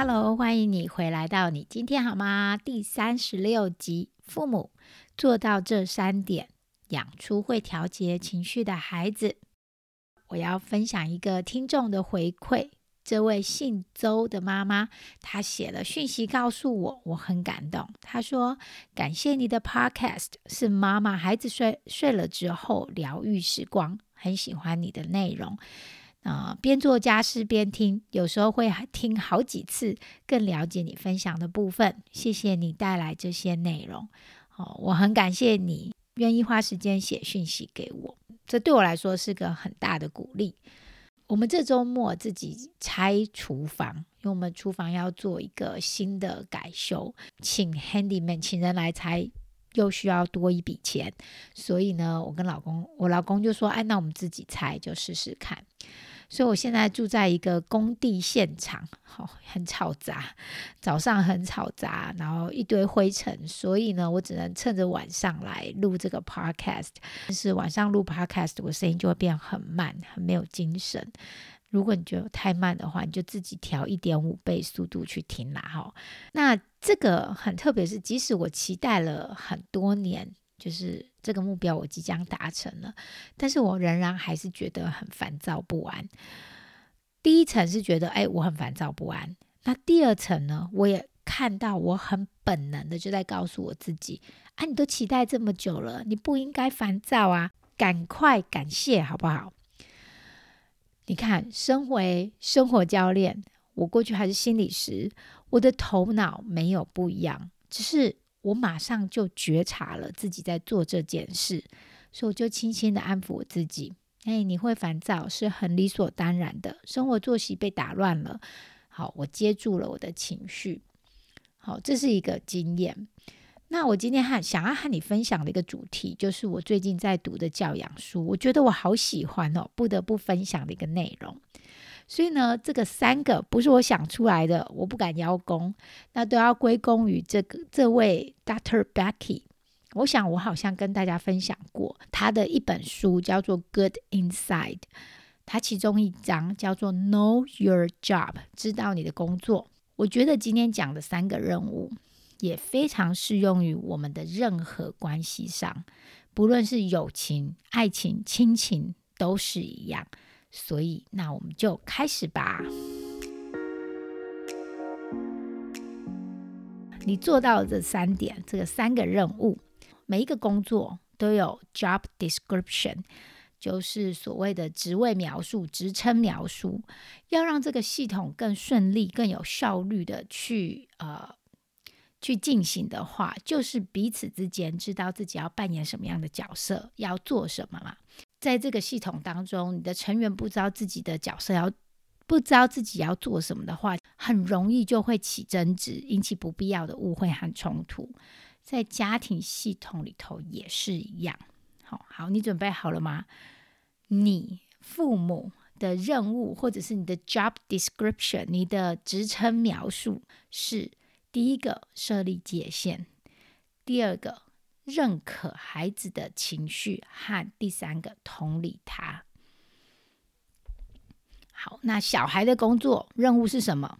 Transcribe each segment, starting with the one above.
Hello，欢迎你回来到你今天好吗？第三十六集，父母做到这三点，养出会调节情绪的孩子。我要分享一个听众的回馈。这位姓周的妈妈，她写了讯息告诉我，我很感动。她说：“感谢你的 Podcast，是妈妈孩子睡睡了之后疗愈时光，很喜欢你的内容。啊，边做家事边听，有时候会听好几次，更了解你分享的部分。谢谢你带来这些内容。哦，我很感谢你愿意花时间写讯息给我，这对我来说是个很大的鼓励。”我们这周末自己拆厨房，因为我们厨房要做一个新的改修，请 handyman 请人来拆，又需要多一笔钱，所以呢，我跟老公，我老公就说：“哎，那我们自己拆，就试试看。”所以我现在住在一个工地现场，好，很吵杂，早上很吵杂，然后一堆灰尘，所以呢，我只能趁着晚上来录这个 podcast。但是晚上录 podcast，我声音就会变很慢，很没有精神。如果你觉得太慢的话，你就自己调一点五倍速度去听啦，哈。那这个很特别，是即使我期待了很多年。就是这个目标我即将达成了，但是我仍然还是觉得很烦躁不安。第一层是觉得，哎，我很烦躁不安。那第二层呢，我也看到我很本能的就在告诉我自己，啊，你都期待这么久了，你不应该烦躁啊，赶快感谢好不好？你看，身为生活教练，我过去还是心理师，我的头脑没有不一样，只是。我马上就觉察了自己在做这件事，所以我就轻轻的安抚我自己：“哎，你会烦躁是很理所当然的，生活作息被打乱了。”好，我接住了我的情绪。好，这是一个经验。那我今天和想要和你分享的一个主题，就是我最近在读的教养书，我觉得我好喜欢哦，不得不分享的一个内容。所以呢，这个三个不是我想出来的，我不敢邀功，那都要归功于这个这位 Doctor Becky。我想我好像跟大家分享过他的一本书，叫做《Good Inside》，他其中一章叫做 Know Your Job，知道你的工作。我觉得今天讲的三个任务也非常适用于我们的任何关系上，不论是友情、爱情、亲情，都是一样。所以，那我们就开始吧。你做到这三点，这个三个任务，每一个工作都有 job description，就是所谓的职位描述、职称描述。要让这个系统更顺利、更有效率的去呃去进行的话，就是彼此之间知道自己要扮演什么样的角色，要做什么嘛。在这个系统当中，你的成员不知道自己的角色要不知道自己要做什么的话，很容易就会起争执，引起不必要的误会和冲突。在家庭系统里头也是一样。好好，你准备好了吗？你父母的任务或者是你的 job description，你的职称描述是：第一个设立界限，第二个。认可孩子的情绪和第三个同理他。好，那小孩的工作任务是什么？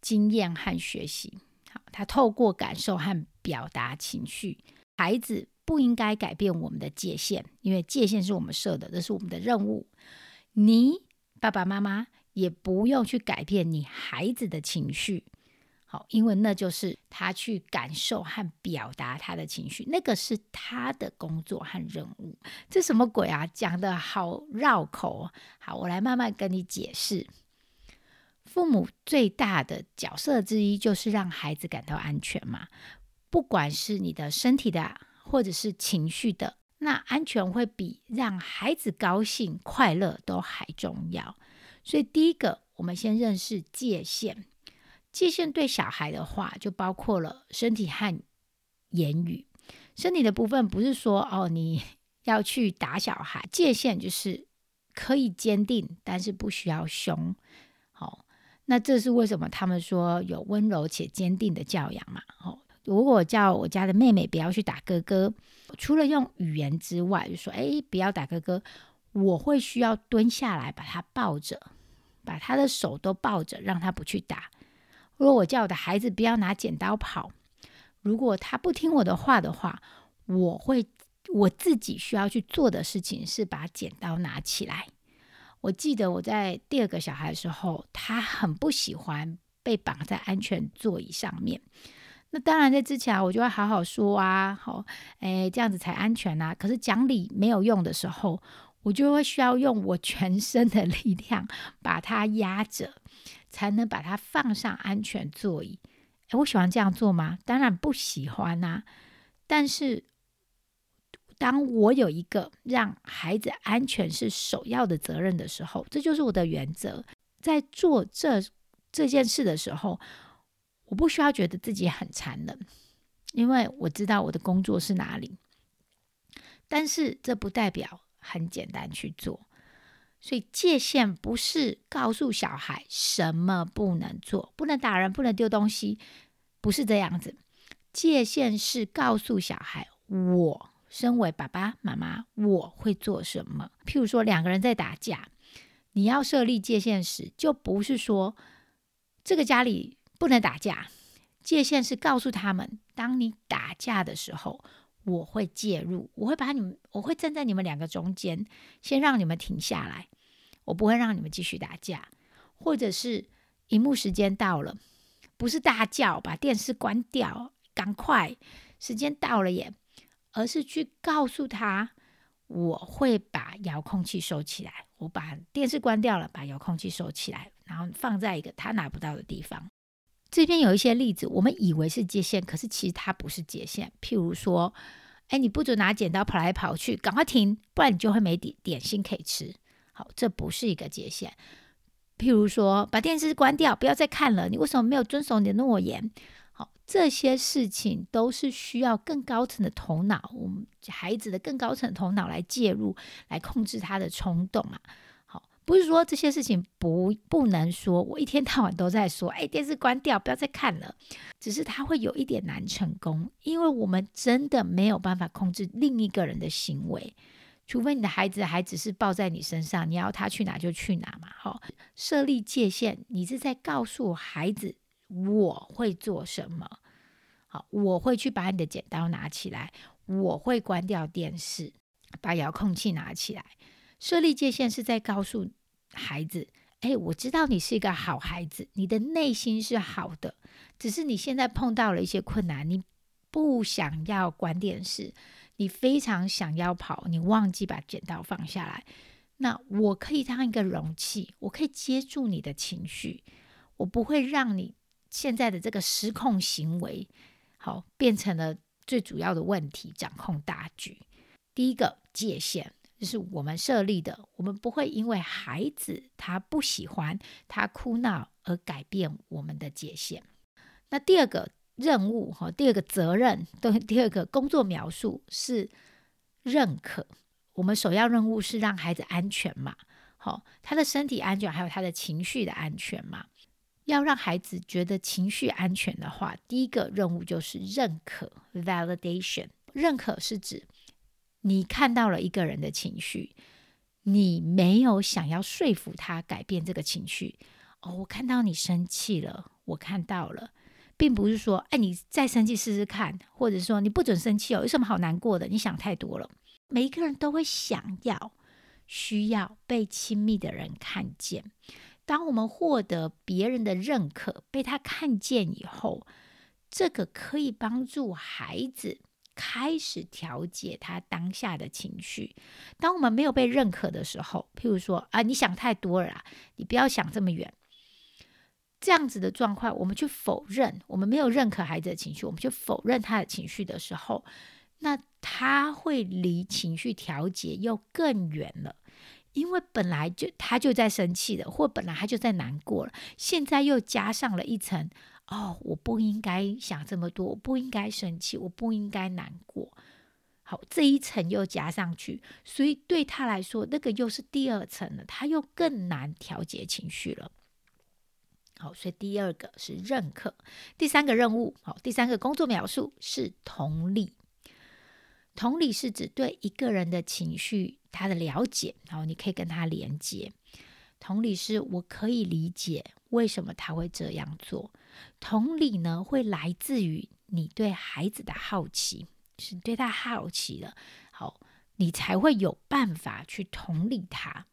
经验和学习。好，他透过感受和表达情绪。孩子不应该改变我们的界限，因为界限是我们设的，这是我们的任务。你爸爸妈妈也不用去改变你孩子的情绪。好，因为那就是他去感受和表达他的情绪，那个是他的工作和任务。这什么鬼啊？讲的好绕口。好，我来慢慢跟你解释。父母最大的角色之一就是让孩子感到安全嘛，不管是你的身体的，或者是情绪的，那安全会比让孩子高兴快乐都还重要。所以第一个，我们先认识界限。界限对小孩的话，就包括了身体和言语。身体的部分不是说哦，你 要去打小孩，界限就是可以坚定，但是不需要凶。好，那这是为什么他们说有温柔且坚定的教养嘛？哦，如果叫我家的妹妹不要去打哥哥，除了用语言之外，就说哎，不要打哥哥，我会需要蹲下来把他抱着，把他的手都抱着，让他不去打。如果我叫我的孩子不要拿剪刀跑。如果他不听我的话的话，我会我自己需要去做的事情是把剪刀拿起来。我记得我在第二个小孩的时候，他很不喜欢被绑在安全座椅上面。那当然在之前我就会好好说啊，好，哎，这样子才安全啊。可是讲理没有用的时候，我就会需要用我全身的力量把他压着，才能把它放上安全座椅。哎，我喜欢这样做吗？当然不喜欢呐。但是，当我有一个让孩子安全是首要的责任的时候，这就是我的原则。在做这这件事的时候，我不需要觉得自己很残忍，因为我知道我的工作是哪里。但是，这不代表很简单去做。所以界限不是告诉小孩什么不能做，不能打人，不能丢东西，不是这样子。界限是告诉小孩，我身为爸爸妈妈，我会做什么。譬如说两个人在打架，你要设立界限时，就不是说这个家里不能打架。界限是告诉他们，当你打架的时候，我会介入，我会把你们，我会站在你们两个中间，先让你们停下来。我不会让你们继续打架，或者是荧幕时间到了，不是大叫把电视关掉，赶快时间到了耶，而是去告诉他，我会把遥控器收起来，我把电视关掉了，把遥控器收起来，然后放在一个他拿不到的地方。这边有一些例子，我们以为是界限，可是其实它不是界限。譬如说，哎，你不准拿剪刀跑来跑去，赶快停，不然你就会没点点心可以吃。好，这不是一个界限。譬如说，把电视关掉，不要再看了。你为什么没有遵守你的诺言？好，这些事情都是需要更高层的头脑，我们孩子的更高层头脑来介入，来控制他的冲动啊。不是说这些事情不不能说，我一天到晚都在说，哎，电视关掉，不要再看了。只是他会有一点难成功，因为我们真的没有办法控制另一个人的行为。除非你的孩子还只是抱在你身上，你要他去哪就去哪嘛。好，设立界限，你是在告诉孩子我会做什么。好，我会去把你的剪刀拿起来，我会关掉电视，把遥控器拿起来。设立界限是在告诉孩子，哎，我知道你是一个好孩子，你的内心是好的，只是你现在碰到了一些困难，你不想要关电视。你非常想要跑，你忘记把剪刀放下来。那我可以当一个容器，我可以接住你的情绪，我不会让你现在的这个失控行为，好变成了最主要的问题，掌控大局。第一个界限就是我们设立的，我们不会因为孩子他不喜欢他哭闹而改变我们的界限。那第二个。任务哈，第二个责任，对，第二个工作描述是认可。我们首要任务是让孩子安全嘛，好，他的身体安全，还有他的情绪的安全嘛。要让孩子觉得情绪安全的话，第一个任务就是认可 （validation）。认可是指你看到了一个人的情绪，你没有想要说服他改变这个情绪。哦，我看到你生气了，我看到了。并不是说，哎，你再生气试试看，或者说你不准生气哦，有什么好难过的？你想太多了。每一个人都会想要、需要被亲密的人看见。当我们获得别人的认可，被他看见以后，这个可以帮助孩子开始调节他当下的情绪。当我们没有被认可的时候，譬如说，啊，你想太多了，你不要想这么远。这样子的状况，我们去否认，我们没有认可孩子的情绪，我们去否认他的情绪的时候，那他会离情绪调节又更远了。因为本来就他就在生气了，或本来他就在难过了，现在又加上了一层哦，我不应该想这么多，我不应该生气，我不应该难过。好，这一层又加上去，所以对他来说，那个又是第二层了，他又更难调节情绪了。好，所以第二个是认可，第三个任务，好，第三个工作描述是同理。同理是指对一个人的情绪他的了解，然后你可以跟他连接。同理是我可以理解为什么他会这样做。同理呢，会来自于你对孩子的好奇。是对他好奇了，好，你才会有办法去同理他，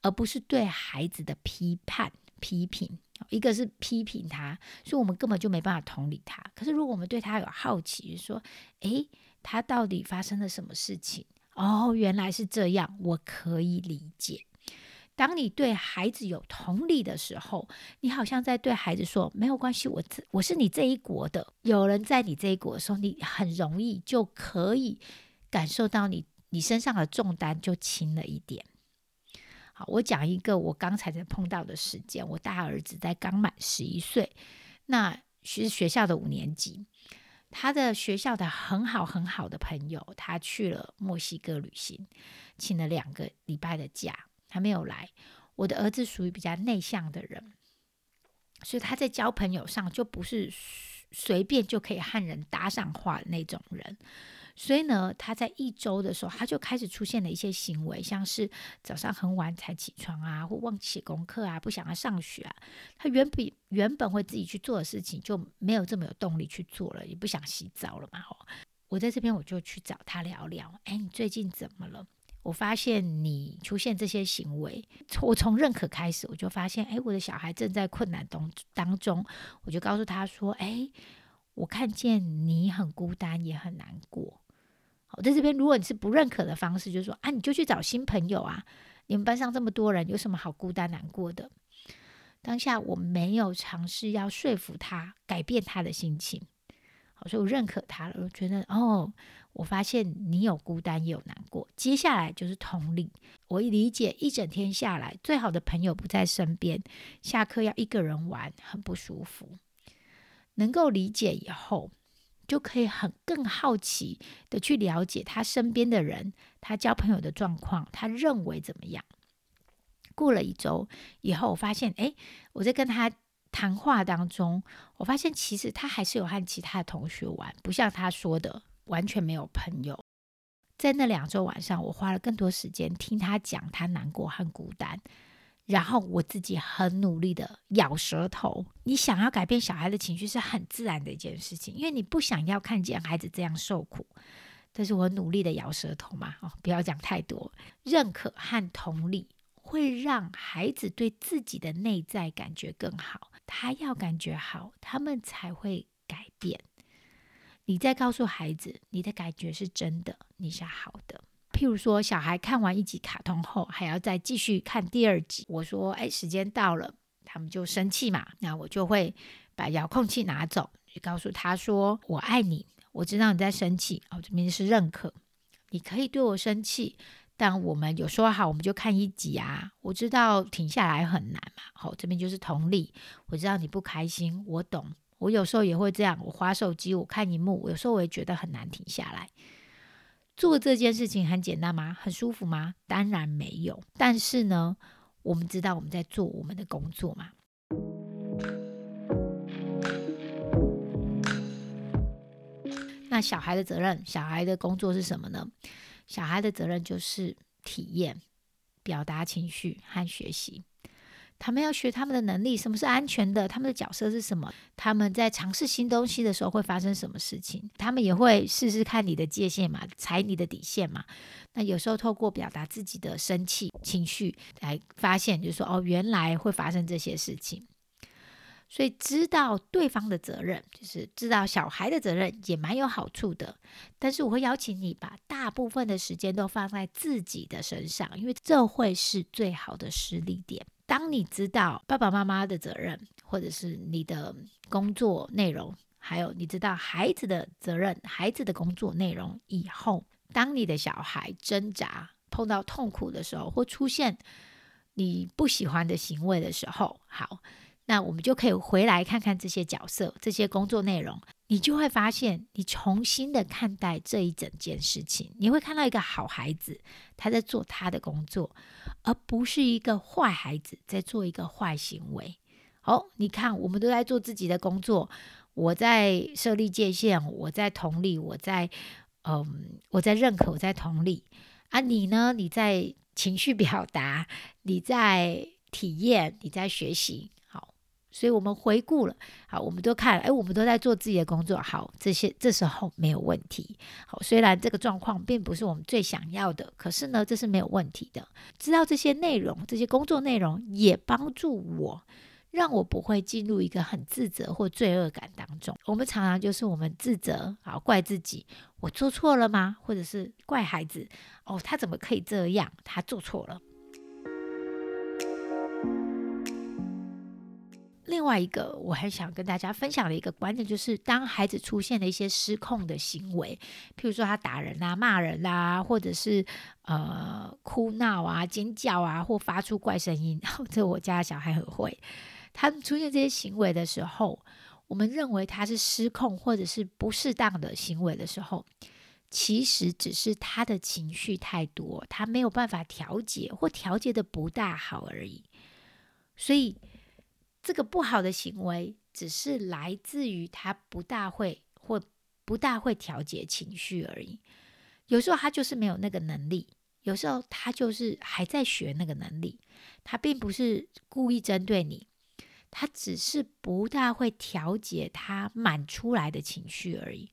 而不是对孩子的批判、批评。一个是批评他，所以我们根本就没办法同理他。可是如果我们对他有好奇，说，诶，他到底发生了什么事情？哦，原来是这样，我可以理解。当你对孩子有同理的时候，你好像在对孩子说：“没有关系，我这我是你这一国的，有人在你这一国的时候，你很容易就可以感受到你你身上的重担就轻了一点。”好，我讲一个我刚才在碰到的事件。我大儿子在刚满十一岁，那是学校的五年级，他的学校的很好很好的朋友，他去了墨西哥旅行，请了两个礼拜的假。还没有来。我的儿子属于比较内向的人，所以他在交朋友上就不是随便就可以和人搭上话的那种人。所以呢，他在一周的时候，他就开始出现了一些行为，像是早上很晚才起床啊，或忘记写功课啊，不想要上学啊。他原本原本会自己去做的事情，就没有这么有动力去做了，也不想洗澡了嘛。哦我在这边我就去找他聊聊，哎，你最近怎么了？我发现你出现这些行为，我从认可开始，我就发现，哎，我的小孩正在困难当当中，我就告诉他说，哎，我看见你很孤单，也很难过。好，在这边，如果你是不认可的方式，就是说，啊，你就去找新朋友啊，你们班上这么多人，有什么好孤单难过的？当下我没有尝试要说服他改变他的心情，好，所以我认可他了，我觉得，哦。我发现你有孤单也有难过，接下来就是同理。我理解一整天下来，最好的朋友不在身边，下课要一个人玩，很不舒服。能够理解以后，就可以很更好奇的去了解他身边的人，他交朋友的状况，他认为怎么样？过了一周以后，我发现，哎，我在跟他谈话当中，我发现其实他还是有和其他同学玩，不像他说的。完全没有朋友，在那两周晚上，我花了更多时间听他讲他难过和孤单，然后我自己很努力的咬舌头。你想要改变小孩的情绪是很自然的一件事情，因为你不想要看见孩子这样受苦。但是我努力的咬舌头嘛，哦，不要讲太多。认可和同理会让孩子对自己的内在感觉更好，他要感觉好，他们才会改变。你在告诉孩子，你的感觉是真的，你是好的。譬如说，小孩看完一集卡通后，还要再继续看第二集。我说：“哎，时间到了。”他们就生气嘛，那我就会把遥控器拿走，去告诉他说：“我爱你，我知道你在生气。”哦，这边是认可，你可以对我生气，但我们有说好，我们就看一集啊。我知道停下来很难嘛。好，这边就是同理，我知道你不开心，我懂。我有时候也会这样，我划手机，我看荧幕，我有时候我也觉得很难停下来。做这件事情很简单吗？很舒服吗？当然没有。但是呢，我们知道我们在做我们的工作嘛。那小孩的责任，小孩的工作是什么呢？小孩的责任就是体验、表达情绪和学习。他们要学他们的能力，什么是安全的？他们的角色是什么？他们在尝试新东西的时候会发生什么事情？他们也会试试看你的界限嘛，踩你的底线嘛。那有时候透过表达自己的生气情绪来发现，就是说哦，原来会发生这些事情。所以知道对方的责任，就是知道小孩的责任，也蛮有好处的。但是我会邀请你把大部分的时间都放在自己的身上，因为这会是最好的施力点。当你知道爸爸妈妈的责任，或者是你的工作内容，还有你知道孩子的责任、孩子的工作内容以后，当你的小孩挣扎碰到痛苦的时候，或出现你不喜欢的行为的时候，好，那我们就可以回来看看这些角色、这些工作内容，你就会发现，你重新的看待这一整件事情，你会看到一个好孩子他在做他的工作，而不是一个坏孩子在做一个坏行为。好，你看，我们都在做自己的工作，我在设立界限，我在同理，我在嗯，我在认可，我在同理。啊，你呢？你在情绪表达，你在体验，你在学习。所以我们回顾了，好，我们都看，哎，我们都在做自己的工作。好，这些这时候没有问题。好，虽然这个状况并不是我们最想要的，可是呢，这是没有问题的。知道这些内容，这些工作内容也帮助我。让我不会进入一个很自责或罪恶感当中。我们常常就是我们自责，好怪自己，我做错了吗？或者是怪孩子，哦，他怎么可以这样？他做错了。另外一个我很想跟大家分享的一个观点，就是当孩子出现了一些失控的行为，譬如说他打人啊、骂人啊，或者是呃哭闹啊、尖叫啊，或发出怪声音，这我家小孩很会。他出现这些行为的时候，我们认为他是失控或者是不适当的行为的时候，其实只是他的情绪太多，他没有办法调节或调节的不大好而已。所以，这个不好的行为只是来自于他不大会或不大会调节情绪而已。有时候他就是没有那个能力，有时候他就是还在学那个能力，他并不是故意针对你。他只是不大会调节他满出来的情绪而已。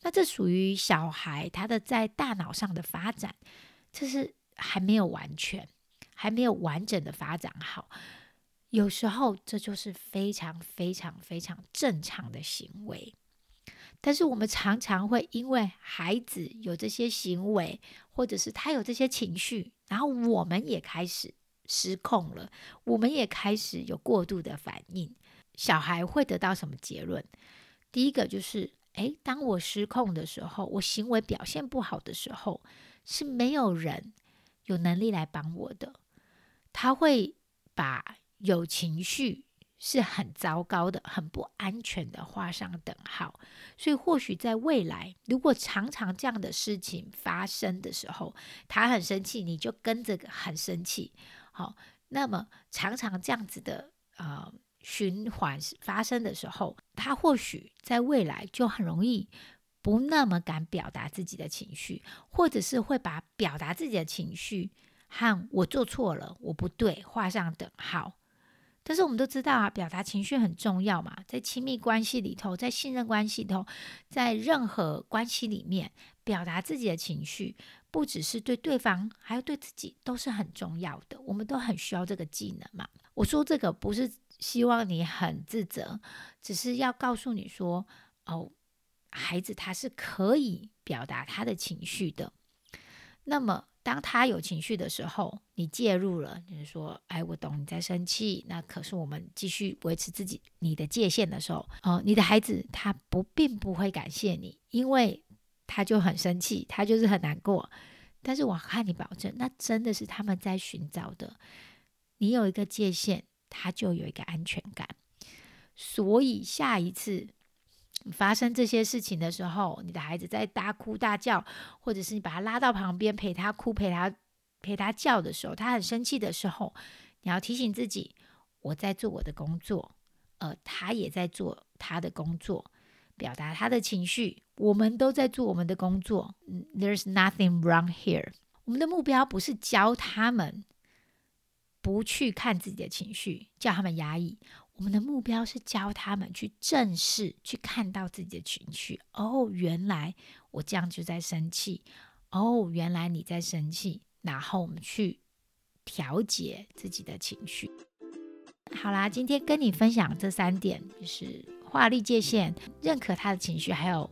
那这属于小孩他的在大脑上的发展，这是还没有完全、还没有完整的发展好。有时候这就是非常非常非常正常的行为。但是我们常常会因为孩子有这些行为，或者是他有这些情绪，然后我们也开始。失控了，我们也开始有过度的反应。小孩会得到什么结论？第一个就是，诶，当我失控的时候，我行为表现不好的时候，是没有人有能力来帮我的。他会把有情绪是很糟糕的、很不安全的画上等号。所以，或许在未来，如果常常这样的事情发生的时候，他很生气，你就跟着很生气。好，那么常常这样子的呃循环发生的时候，他或许在未来就很容易不那么敢表达自己的情绪，或者是会把表达自己的情绪和我做错了、我不对画上等号。但是我们都知道啊，表达情绪很重要嘛，在亲密关系里头，在信任关系里头，在任何关系里面，表达自己的情绪。不只是对对方，还有对自己都是很重要的。我们都很需要这个技能嘛。我说这个不是希望你很自责，只是要告诉你说，哦，孩子他是可以表达他的情绪的。那么当他有情绪的时候，你介入了，就是说，哎，我懂你在生气。那可是我们继续维持自己你的界限的时候，哦，你的孩子他不并不会感谢你，因为。他就很生气，他就是很难过。但是我看你保证，那真的是他们在寻找的。你有一个界限，他就有一个安全感。所以下一次发生这些事情的时候，你的孩子在大哭大叫，或者是你把他拉到旁边陪他哭、陪他陪他叫的时候，他很生气的时候，你要提醒自己：我在做我的工作，呃，他也在做他的工作。表达他的情绪，我们都在做我们的工作。There's nothing wrong here。我们的目标不是教他们不去看自己的情绪，叫他们压抑。我们的目标是教他们去正视，去看到自己的情绪。哦，原来我这样就在生气。哦，原来你在生气。然后我们去调节自己的情绪。好啦，今天跟你分享这三点，就是。画立界限，认可他的情绪，还有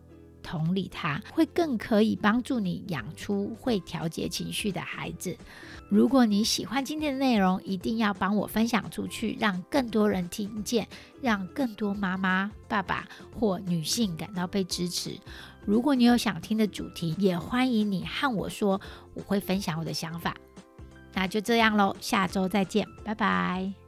同理他，会更可以帮助你养出会调节情绪的孩子。如果你喜欢今天的内容，一定要帮我分享出去，让更多人听见，让更多妈妈、爸爸或女性感到被支持。如果你有想听的主题，也欢迎你和我说，我会分享我的想法。那就这样喽，下周再见，拜拜。